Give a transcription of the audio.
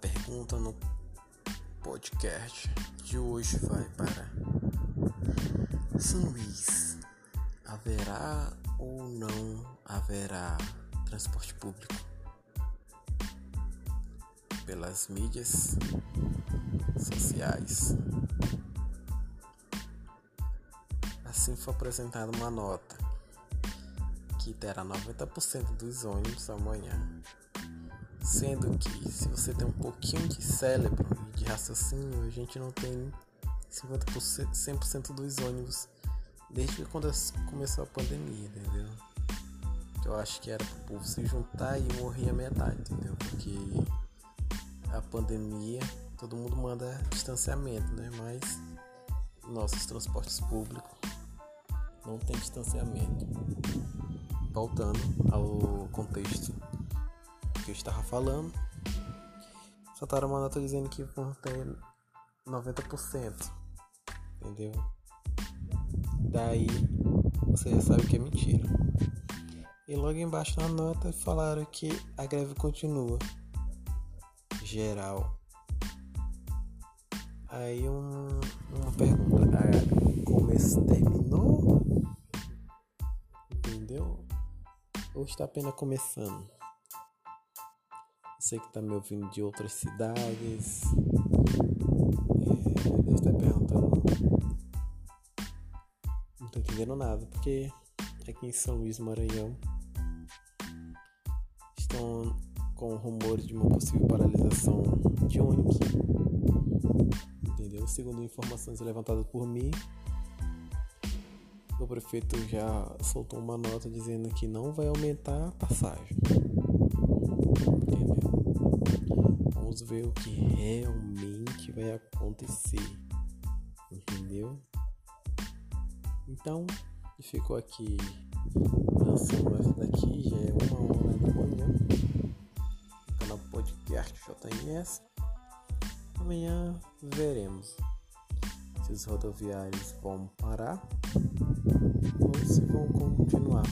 pergunta no podcast de hoje vai para São Luís. Haverá ou não haverá transporte público? Pelas mídias sociais. Assim foi apresentada uma nota que terá 90% dos ônibus amanhã Sendo que se você tem um pouquinho de cérebro e de raciocínio, a gente não tem 50%, 100% dos ônibus desde que quando começou a pandemia, entendeu? Que eu acho que era pro povo se juntar e morrer a metade, entendeu? Porque a pandemia, todo mundo manda distanciamento, né? Mas nossos transportes públicos não tem distanciamento. Voltando ao contexto que eu estava falando. Soltaram uma nota dizendo que vão ter 90%. Entendeu? Daí você já sabe que é mentira. E logo embaixo na nota falaram que a greve continua. Geral. Aí um, uma pergunta, a começo terminou? Entendeu? Ou está apenas começando? Você que está me ouvindo de outras cidades, é, estar perguntando. Não estou entendendo nada, porque aqui em São Luís, Maranhão, estão com rumores de uma possível paralisação de ônibus. Entendeu? Segundo informações levantadas por mim, o prefeito já soltou uma nota dizendo que não vai aumentar a passagem. Ver o que realmente vai acontecer. Entendeu? Então, ficou aqui lançando essa daqui, já é uma hora da manhã. Canal Podcast JMS. Amanhã veremos se os rodoviários vão parar ou se vão continuar.